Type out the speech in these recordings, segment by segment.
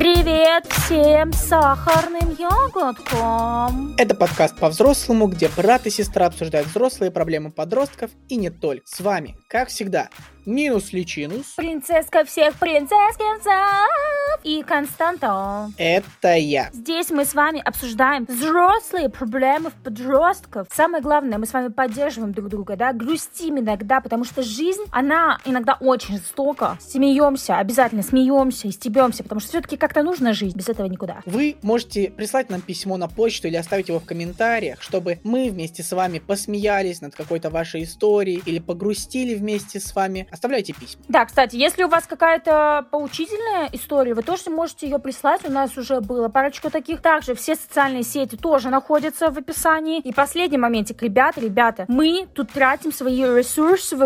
Привет всем сахарным ягодкам! Это подкаст по-взрослому, где брат и сестра обсуждают взрослые проблемы подростков и не только. С вами, как всегда, Минус Личинус. Принцесска всех принцесскинцев и Константа. Это я. Здесь мы с вами обсуждаем взрослые проблемы подростков. Самое главное, мы с вами поддерживаем друг друга, да, грустим иногда, потому что жизнь, она иногда очень жестока. Смеемся, обязательно смеемся и стебемся, потому что все-таки как-то нужно жить, без этого никуда. Вы можете прислать нам письмо на почту или оставить его в комментариях, чтобы мы вместе с вами посмеялись над какой-то вашей историей или погрустили вместе с вами оставляйте письма. Да, кстати, если у вас какая-то поучительная история, вы тоже можете ее прислать. У нас уже было парочку таких. Также все социальные сети тоже находятся в описании. И последний моментик, ребята, ребята, мы тут тратим свои ресурсы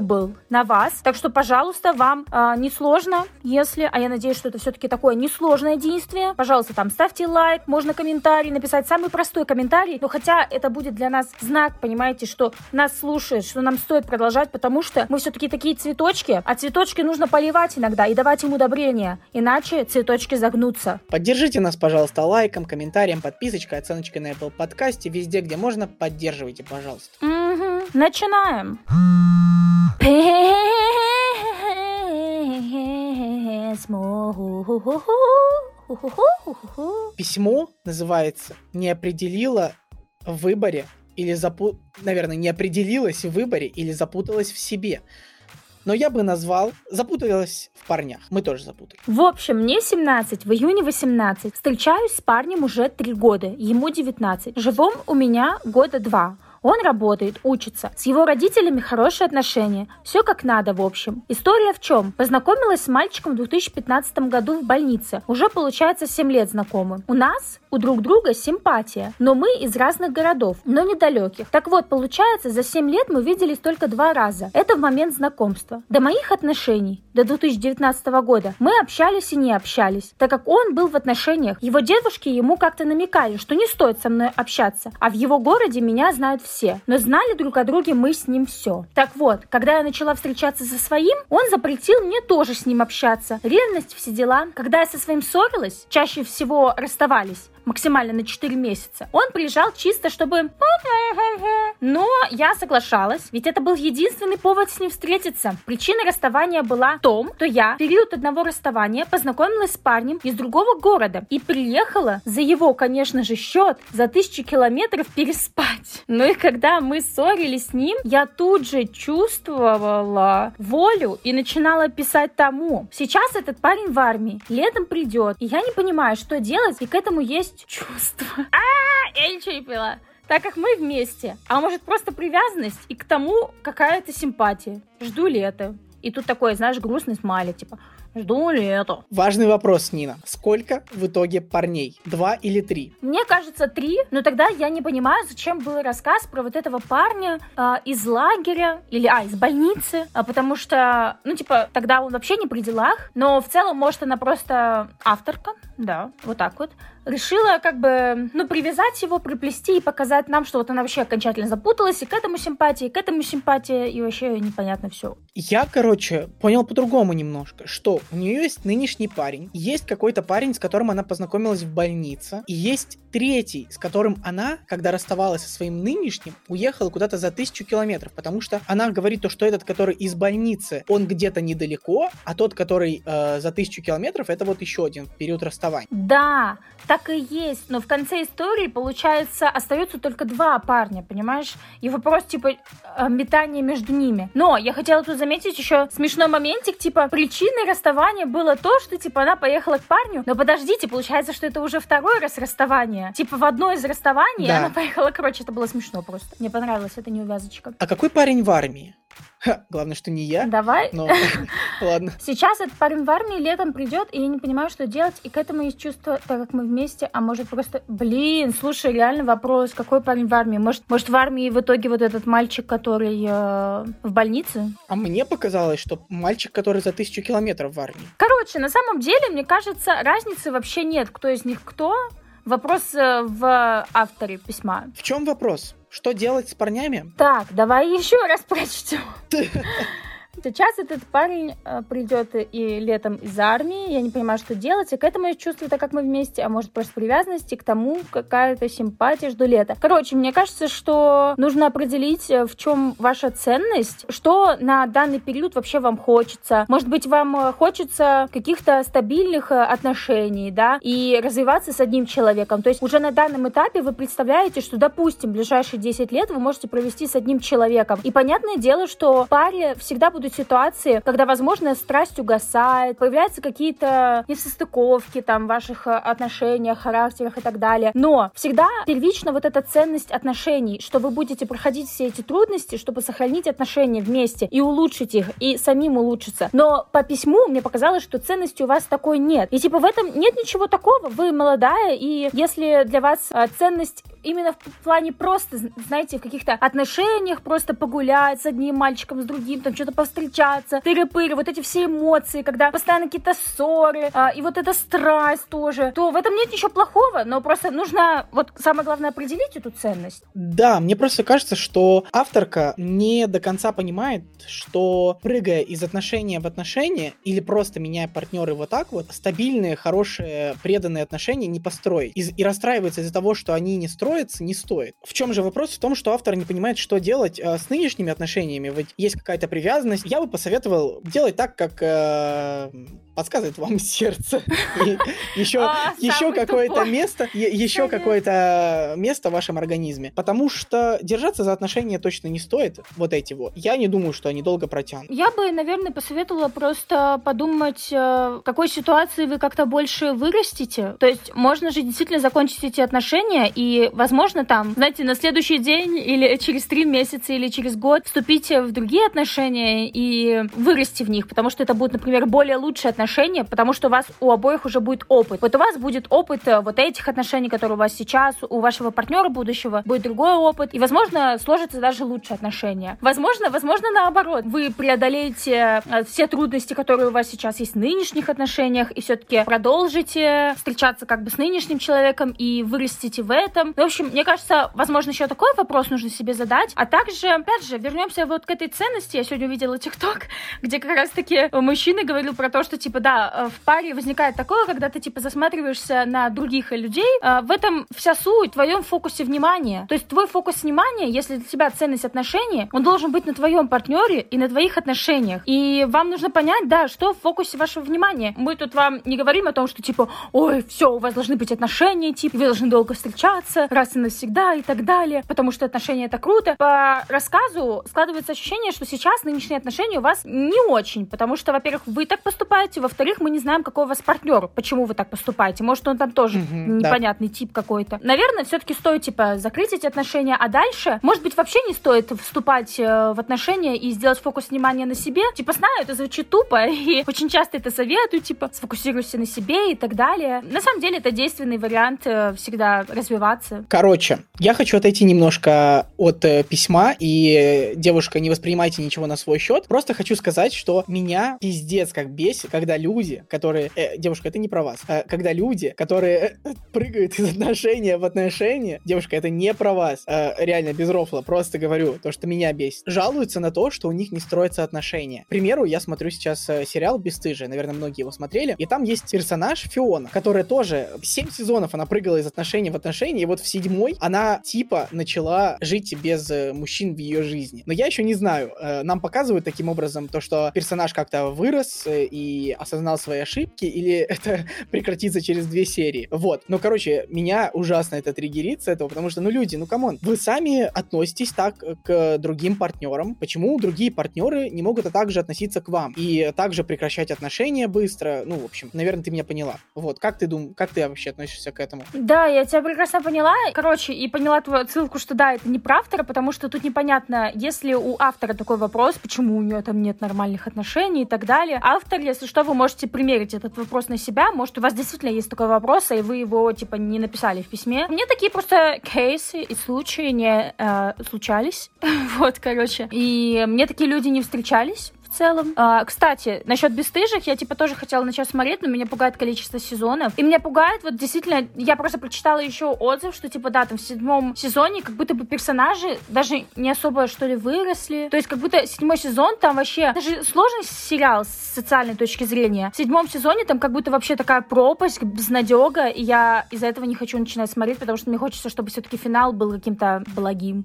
на вас. Так что, пожалуйста, вам э, несложно, если, а я надеюсь, что это все-таки такое несложное действие, пожалуйста, там ставьте лайк, можно комментарий написать, самый простой комментарий, но хотя это будет для нас знак, понимаете, что нас слушают, что нам стоит продолжать, потому что мы все-таки такие цветочки, цветочки, а цветочки нужно поливать иногда и давать им удобрения, иначе цветочки загнутся. Поддержите нас, пожалуйста, лайком, комментарием, подписочкой, оценочкой на Apple подкасте, везде, где можно, поддерживайте, пожалуйста. Угу. Начинаем. Письмо называется «Не определила в выборе или запу... наверное, не определилась в выборе или запуталась в себе но я бы назвал «Запуталась в парнях». Мы тоже запутали. В общем, мне 17, в июне 18. Встречаюсь с парнем уже 3 года, ему 19. Живем у меня года 2. Он работает, учится. С его родителями хорошие отношения. Все как надо, в общем. История в чем? Познакомилась с мальчиком в 2015 году в больнице. Уже получается 7 лет знакомы. У нас у друг друга симпатия, но мы из разных городов, но недалеких. Так вот, получается, за 7 лет мы виделись только два раза. Это в момент знакомства. До моих отношений, до 2019 года, мы общались и не общались, так как он был в отношениях. Его девушки ему как-то намекали, что не стоит со мной общаться, а в его городе меня знают все все, но знали друг о друге мы с ним все. Так вот, когда я начала встречаться со своим, он запретил мне тоже с ним общаться. Ревность, все дела. Когда я со своим ссорилась, чаще всего расставались, максимально на 4 месяца. Он приезжал чисто, чтобы... Но я соглашалась, ведь это был единственный повод с ним встретиться. Причина расставания была в том, что я в период одного расставания познакомилась с парнем из другого города и приехала за его, конечно же, счет за тысячу километров переспать. Ну и когда мы ссорились с ним, я тут же чувствовала волю и начинала писать тому. Сейчас этот парень в армии, летом придет, и я не понимаю, что делать, и к этому есть есть чувство. А, я ничего не поняла. Так как мы вместе, а может просто привязанность и к тому какая-то симпатия. Жду лета. И тут такой, знаешь, грустный смайлик, типа, Жду лето. Важный вопрос, Нина. Сколько в итоге парней? Два или три? Мне кажется, три. Но тогда я не понимаю, зачем был рассказ про вот этого парня э, из лагеря или, а, из больницы. А, потому что, ну, типа, тогда он вообще не при делах. Но в целом, может, она просто авторка. Да, вот так вот решила как бы, ну, привязать его, приплести и показать нам, что вот она вообще окончательно запуталась, и к этому симпатия, и к этому симпатия, и вообще непонятно все. Я, короче, понял по-другому немножко, что у нее есть нынешний парень, есть какой-то парень, с которым она познакомилась в больнице, и есть третий, с которым она, когда расставалась со своим нынешним, уехала куда-то за тысячу километров, потому что она говорит то, что этот, который из больницы, он где-то недалеко, а тот, который э, за тысячу километров, это вот еще один период расставания. Да, так и есть, но в конце истории, получается, остаются только два парня, понимаешь? И вопрос, типа, э, метания между ними. Но я хотела тут заметить еще смешной моментик, типа, причиной расставания было то, что, типа, она поехала к парню, но подождите, получается, что это уже второй раз расставание. Типа, в одно из расставаний да. она поехала, короче, это было смешно просто. Мне понравилось, это неувязочка. А какой парень в армии? Ха, главное, что не я. Давай. Но ладно. Сейчас этот парень в армии летом придет, и я не понимаю, что делать. И к этому есть чувство, так как мы вместе, а может просто... Блин, слушай, реально вопрос, какой парень в армии? Может, может в армии в итоге вот этот мальчик, который э, в больнице? А мне показалось, что мальчик, который за тысячу километров в армии. Короче, на самом деле, мне кажется, разницы вообще нет, кто из них кто. Вопрос э, в авторе письма. В чем вопрос? Что делать с парнями? Так, давай еще раз прочтем. Сейчас этот парень э, придет и летом из армии, я не понимаю, что делать, и к этому я чувствую, так как мы вместе, а может просто привязанности к тому, какая-то симпатия, жду лета. Короче, мне кажется, что нужно определить, э, в чем ваша ценность, что на данный период вообще вам хочется. Может быть, вам э, хочется каких-то стабильных отношений, да, и развиваться с одним человеком. То есть уже на данном этапе вы представляете, что, допустим, ближайшие 10 лет вы можете провести с одним человеком. И понятное дело, что паре всегда будут ситуации, когда, возможно, страсть угасает, появляются какие-то несостыковки там в ваших отношениях, характерах и так далее. Но всегда первично вот эта ценность отношений, что вы будете проходить все эти трудности, чтобы сохранить отношения вместе и улучшить их, и самим улучшиться. Но по письму мне показалось, что ценности у вас такой нет. И типа в этом нет ничего такого. Вы молодая, и если для вас а, ценность именно в плане просто, знаете, в каких-то отношениях, просто погулять с одним мальчиком, с другим, там что-то повстречаться, тыры-пыры, вот эти все эмоции, когда постоянно какие-то ссоры, а, и вот эта страсть тоже, то в этом нет ничего плохого, но просто нужно, вот самое главное, определить эту ценность. Да, мне просто кажется, что авторка не до конца понимает, что прыгая из отношения в отношения или просто меняя партнеры вот так вот, стабильные, хорошие, преданные отношения не построить. И, и расстраивается из-за того, что они не строят строится, не стоит. В чем же вопрос? В том, что автор не понимает, что делать э, с нынешними отношениями. Ведь есть какая-то привязанность. Я бы посоветовал делать так, как э, подсказывает вам сердце. еще а, еще какое-то место, еще какое-то место в вашем организме. Потому что держаться за отношения точно не стоит, вот эти вот. Я не думаю, что они долго протянут. Я бы, наверное, посоветовала просто подумать, э, в какой ситуации вы как-то больше вырастете. То есть можно же действительно закончить эти отношения и, возможно, там, знаете, на следующий день или через три месяца или через год вступить в другие отношения и вырасти в них, потому что это будут, например, более лучшие отношения, потому что у вас у обоих уже будет опыт. Вот у вас будет опыт э, вот этих отношений, которые у вас сейчас, у вашего партнера будущего будет другой опыт, и, возможно, сложатся даже лучшие отношения. Возможно, возможно, наоборот, вы преодолеете э, все трудности, которые у вас сейчас есть в нынешних отношениях, и все-таки продолжите встречаться как бы с нынешним человеком и вырастите в этом. В общем, общем, мне кажется, возможно, еще такой вопрос нужно себе задать. А также, опять же, вернемся вот к этой ценности. Я сегодня увидела ТикТок, где как раз-таки мужчина говорил про то, что, типа, да, в паре возникает такое, когда ты, типа, засматриваешься на других людей. А, в этом вся суть, в твоем фокусе внимания. То есть твой фокус внимания, если для тебя ценность отношений, он должен быть на твоем партнере и на твоих отношениях. И вам нужно понять, да, что в фокусе вашего внимания. Мы тут вам не говорим о том, что, типа, ой, все, у вас должны быть отношения, типа, вы должны долго встречаться, раз и навсегда и так далее, потому что отношения это круто. По рассказу складывается ощущение, что сейчас нынешние отношения у вас не очень, потому что, во-первых, вы так поступаете, во-вторых, мы не знаем, какой у вас партнер, почему вы так поступаете. Может, он там тоже угу, непонятный да. тип какой-то. Наверное, все-таки стоит, типа, закрыть эти отношения, а дальше, может быть, вообще не стоит вступать э, в отношения и сделать фокус внимания на себе. Типа, знаю, это звучит тупо, и очень часто это советую, типа, сфокусируйся на себе и так далее. На самом деле, это действенный вариант э, всегда развиваться. Короче, я хочу отойти немножко от э, письма, и, девушка, не воспринимайте ничего на свой счет. Просто хочу сказать, что меня пиздец как бесит, когда люди, которые... Э, девушка, это не про вас. Э, когда люди, которые э, прыгают из отношения в отношения... Девушка, это не про вас. Э, реально, без рофла. Просто говорю, то, что меня бесит. Жалуются на то, что у них не строятся отношения. К примеру, я смотрю сейчас э, сериал «Бесстыжие». Наверное, многие его смотрели. И там есть персонаж Фиона, которая тоже 7 сезонов она прыгала из отношений в отношения, и вот в седьмой она типа начала жить без э, мужчин в ее жизни. Но я еще не знаю. Э, нам показывают таким образом то, что персонаж как-то вырос э, и осознал свои ошибки, или это прекратится через две серии. Вот. Но, короче, меня ужасно это триггерит с этого, потому что, ну, люди, ну, come on, вы сами относитесь так к другим партнерам. Почему другие партнеры не могут также относиться к вам? И также прекращать отношения быстро? Ну, в общем, наверное, ты меня поняла. Вот. Как ты думаешь, как ты вообще относишься к этому? Да, я тебя прекрасно поняла. Короче, и поняла твою ссылку, что да, это не про автора, потому что тут непонятно, если у автора такой вопрос, почему у нее там нет нормальных отношений и так далее. Автор, если что, вы можете примерить этот вопрос на себя. Может, у вас действительно есть такой вопрос, и вы его, типа, не написали в письме. Мне такие просто кейсы и случаи не э, случались. вот, короче. И мне такие люди не встречались целом. А, кстати, насчет бесстыжих, я типа тоже хотела начать смотреть, но меня пугает количество сезонов. И меня пугает, вот действительно, я просто прочитала еще отзыв, что типа да, там в седьмом сезоне как будто бы персонажи даже не особо что ли выросли. То есть как будто седьмой сезон там вообще даже сложный сериал с социальной точки зрения. В седьмом сезоне там как будто вообще такая пропасть, безнадега, и я из-за этого не хочу начинать смотреть, потому что мне хочется, чтобы все-таки финал был каким-то благим.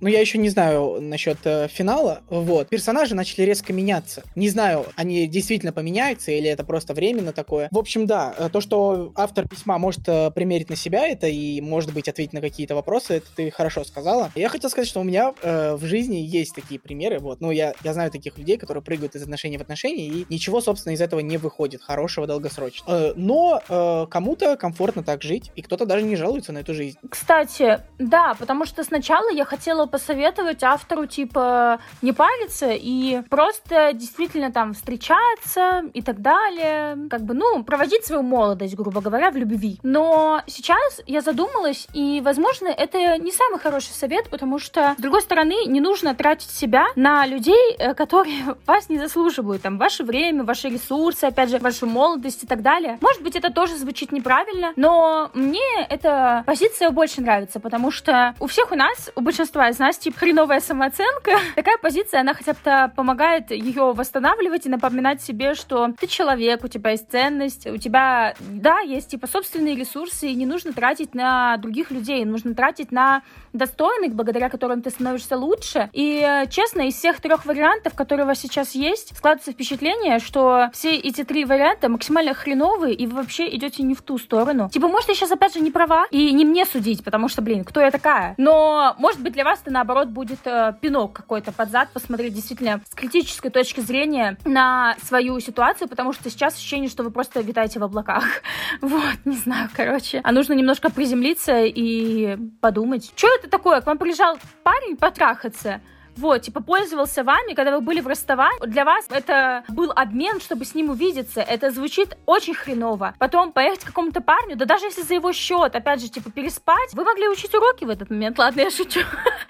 Ну, я еще не знаю насчет э, финала. Вот. Персонажи начали резко меняться. Не знаю, они действительно поменяются или это просто временно такое. В общем, да, э, то, что автор письма может э, примерить на себя это и, может быть, ответить на какие-то вопросы, это ты хорошо сказала. Я хотел сказать, что у меня э, в жизни есть такие примеры. Вот. Ну, я, я знаю таких людей, которые прыгают из отношений в отношения, и ничего, собственно, из этого не выходит хорошего долгосрочно. Э, но э, кому-то комфортно так жить, и кто-то даже не жалуется на эту жизнь. Кстати, да, потому что сначала я хотела посоветовать автору, типа, не париться и просто действительно там встречаться и так далее. Как бы, ну, проводить свою молодость, грубо говоря, в любви. Но сейчас я задумалась, и, возможно, это не самый хороший совет, потому что, с другой стороны, не нужно тратить себя на людей, э, которые вас не заслуживают. Там, ваше время, ваши ресурсы, опять же, вашу молодость и так далее. Может быть, это тоже звучит неправильно, но мне эта позиция больше нравится, потому что у всех у нас, у большинства из нас, типа, хреновая самооценка. Такая позиция, она хотя бы помогает ее восстанавливать и напоминать себе, что ты человек, у тебя есть ценность, у тебя, да, есть, типа, собственные ресурсы, и не нужно тратить на других людей, нужно тратить на достойных, благодаря которым ты становишься лучше. И, честно, из всех трех вариантов, которые у вас сейчас есть, складывается впечатление, что все эти три варианта максимально хреновые, и вы вообще идете не в ту сторону. Типа, может, я сейчас, опять же, не права, и не мне судить, потому что, блин, кто я такая? Но, может быть, для вас это, наоборот, будет э, пинок какой-то под зад, посмотреть действительно с критической точки зрения на свою ситуацию, потому что сейчас ощущение, что вы просто витаете в облаках. Вот, не знаю, короче. А нужно немножко приземлиться и подумать. Что это такое? К вам приезжал парень потрахаться? Вот, типа, пользовался вами, когда вы были в расставании. Для вас это был обмен, чтобы с ним увидеться. Это звучит очень хреново. Потом поехать к какому-то парню, да даже если за его счет, опять же, типа, переспать, вы могли учить уроки в этот момент. Ладно, я шучу.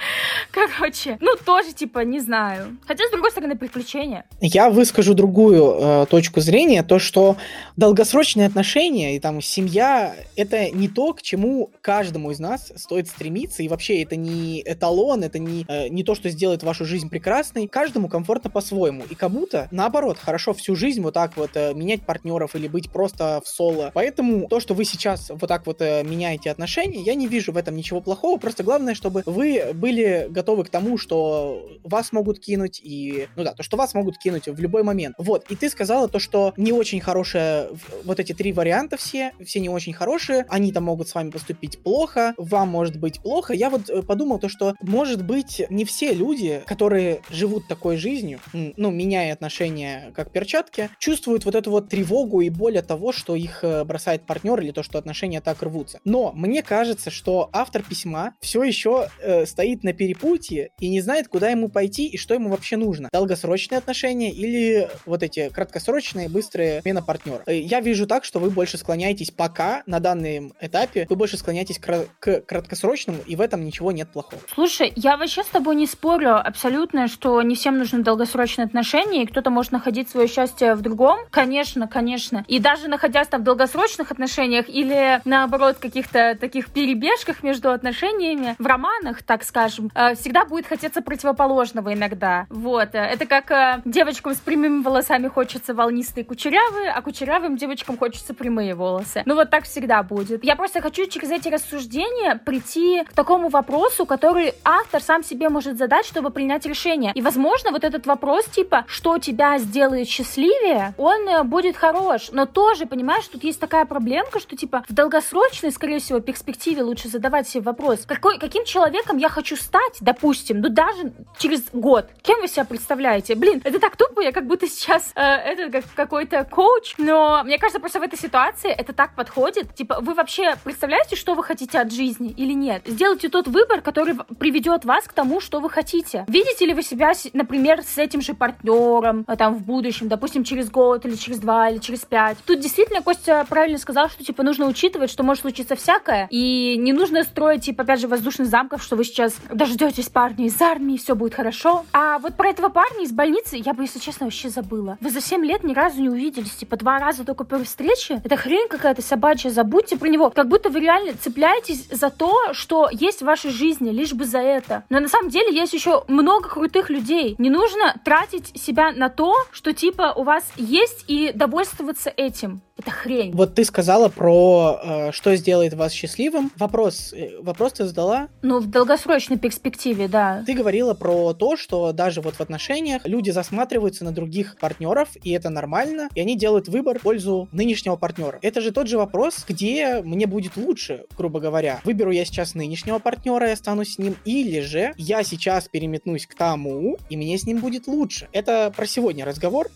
Короче, ну, тоже, типа, не знаю. Хотя, с другой стороны, приключения. Я выскажу другую э, точку зрения, то, что долгосрочные отношения и там семья — это не то, к чему каждому из нас стоит стремиться, и вообще это не эталон, это не, э, не то, что сделает делает вашу жизнь прекрасной, каждому комфортно по-своему. И кому-то, наоборот, хорошо всю жизнь вот так вот э, менять партнеров или быть просто в соло. Поэтому то, что вы сейчас вот так вот э, меняете отношения, я не вижу в этом ничего плохого. Просто главное, чтобы вы были готовы к тому, что вас могут кинуть и, ну да, то, что вас могут кинуть в любой момент. Вот. И ты сказала то, что не очень хорошие вот эти три варианта все, все не очень хорошие. Они там могут с вами поступить плохо, вам может быть плохо. Я вот э, подумал то, что может быть не все люди которые живут такой жизнью, ну, меняя отношения как перчатки, чувствуют вот эту вот тревогу и боль от того, что их э, бросает партнер или то, что отношения так рвутся. Но мне кажется, что автор письма все еще э, стоит на перепутье и не знает, куда ему пойти и что ему вообще нужно. Долгосрочные отношения или вот эти краткосрочные, быстрые смена партнера. Э, я вижу так, что вы больше склоняетесь пока, на данном этапе, вы больше склоняетесь к, к краткосрочному, и в этом ничего нет плохого. Слушай, я вообще с тобой не спорю, абсолютно, что не всем нужны долгосрочные отношения, и кто-то может находить свое счастье в другом. Конечно, конечно. И даже находясь там в долгосрочных отношениях или, наоборот, каких-то таких перебежках между отношениями, в романах, так скажем, э, всегда будет хотеться противоположного иногда. Вот. Это как э, девочкам с прямыми волосами хочется волнистые кучерявые, а кучерявым девочкам хочется прямые волосы. Ну вот так всегда будет. Я просто хочу через эти рассуждения прийти к такому вопросу, который автор сам себе может задать, что чтобы принять решение. И, возможно, вот этот вопрос, типа, что тебя сделает счастливее, он э, будет хорош. Но тоже, понимаешь, тут есть такая проблемка, что, типа, в долгосрочной, скорее всего, перспективе лучше задавать себе вопрос, какой, каким человеком я хочу стать, допустим, ну, даже через год. Кем вы себя представляете? Блин, это так тупо, я как будто сейчас э, это как какой-то коуч, но мне кажется, просто в этой ситуации это так подходит. Типа, вы вообще представляете, что вы хотите от жизни или нет? Сделайте тот выбор, который приведет вас к тому, что вы хотите. Видите ли вы себя, например, с этим же партнером э, там в будущем, допустим, через год или через два или через пять. Тут действительно Костя правильно сказал, что типа нужно учитывать, что может случиться всякое, и не нужно строить, типа, опять же, воздушных замков, что вы сейчас дождетесь дождитесь парня из армии, все будет хорошо. А вот про этого парня из больницы я бы, если честно, вообще забыла. Вы за 7 лет ни разу не увиделись, типа два раза только при встрече. Это хрень какая-то собачья, забудьте про него. Как будто вы реально цепляетесь за то, что есть в вашей жизни, лишь бы за это. Но на самом деле есть еще много крутых людей. Не нужно тратить себя на то, что типа у вас есть и довольствоваться этим. Это хрень. Вот ты сказала про э, что сделает вас счастливым. Вопрос, э, вопрос ты задала? Ну, в долгосрочной перспективе, да. Ты говорила про то, что даже вот в отношениях люди засматриваются на других партнеров, и это нормально, и они делают выбор в пользу нынешнего партнера. Это же тот же вопрос, где мне будет лучше, грубо говоря. Выберу я сейчас нынешнего партнера и останусь с ним, или же я сейчас переметнусь к тому, и мне с ним будет лучше. Это про сегодня разговор.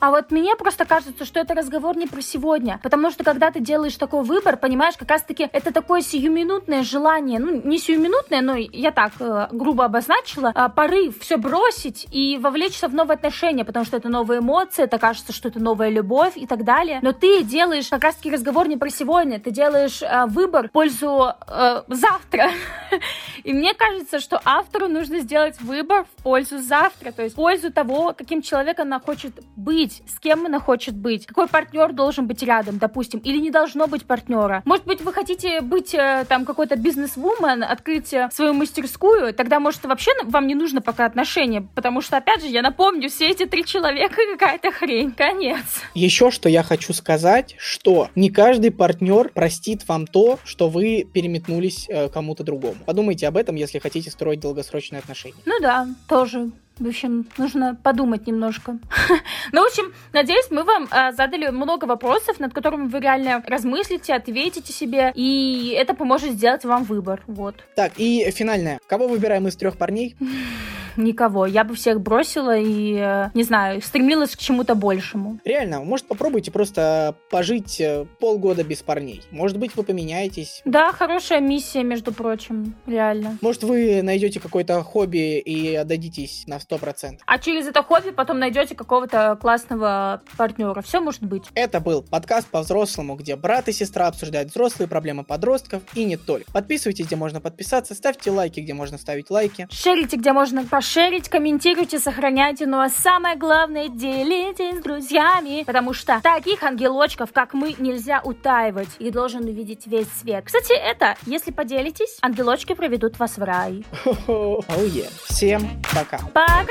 А вот мне просто кажется, что это разговор не про сегодня сегодня. Потому что когда ты делаешь такой выбор, понимаешь, как раз-таки это такое сиюминутное желание, ну, не сиюминутное, но я так э, грубо обозначила, э, порыв все бросить и вовлечься в новые отношения, потому что это новые эмоции, это кажется, что это новая любовь и так далее. Но ты делаешь как раз-таки разговор не про сегодня, ты делаешь э, выбор в пользу э, завтра. И мне кажется, что автору нужно сделать выбор в пользу завтра, то есть в пользу того, каким человеком она хочет быть, с кем она хочет быть, какой партнер должен быть быть рядом, допустим, или не должно быть партнера. Может быть, вы хотите быть э, там какой-то бизнес-вумен, открыть э, свою мастерскую, тогда, может, вообще вам не нужно пока отношения, потому что, опять же, я напомню, все эти три человека какая-то хрень, конец. Еще что я хочу сказать, что не каждый партнер простит вам то, что вы переметнулись э, кому-то другому. Подумайте об этом, если хотите строить долгосрочные отношения. Ну да, тоже в общем, нужно подумать немножко. ну, в общем, надеюсь, мы вам э, задали много вопросов, над которыми вы реально размыслите, ответите себе, и это поможет сделать вам выбор. Вот. Так, и финальное. Кого выбираем из трех парней? никого. Я бы всех бросила и, э, не знаю, стремилась к чему-то большему. Реально, может, попробуйте просто пожить э, полгода без парней. Может быть, вы поменяетесь. Да, хорошая миссия, между прочим, реально. Может, вы найдете какое-то хобби и отдадитесь на 100%. А через это хобби потом найдете какого-то классного партнера. Все может быть. Это был подкаст по-взрослому, где брат и сестра обсуждают взрослые проблемы подростков и не только. Подписывайтесь, где можно подписаться, ставьте лайки, где можно ставить лайки. Шерите, где можно пошерить шерить, комментируйте, сохраняйте, ну а самое главное, делитесь с друзьями, потому что таких ангелочков, как мы, нельзя утаивать. и должен увидеть весь свет. Кстати, это, если поделитесь, ангелочки проведут вас в рай. Oh, yeah. Всем пока. Пока,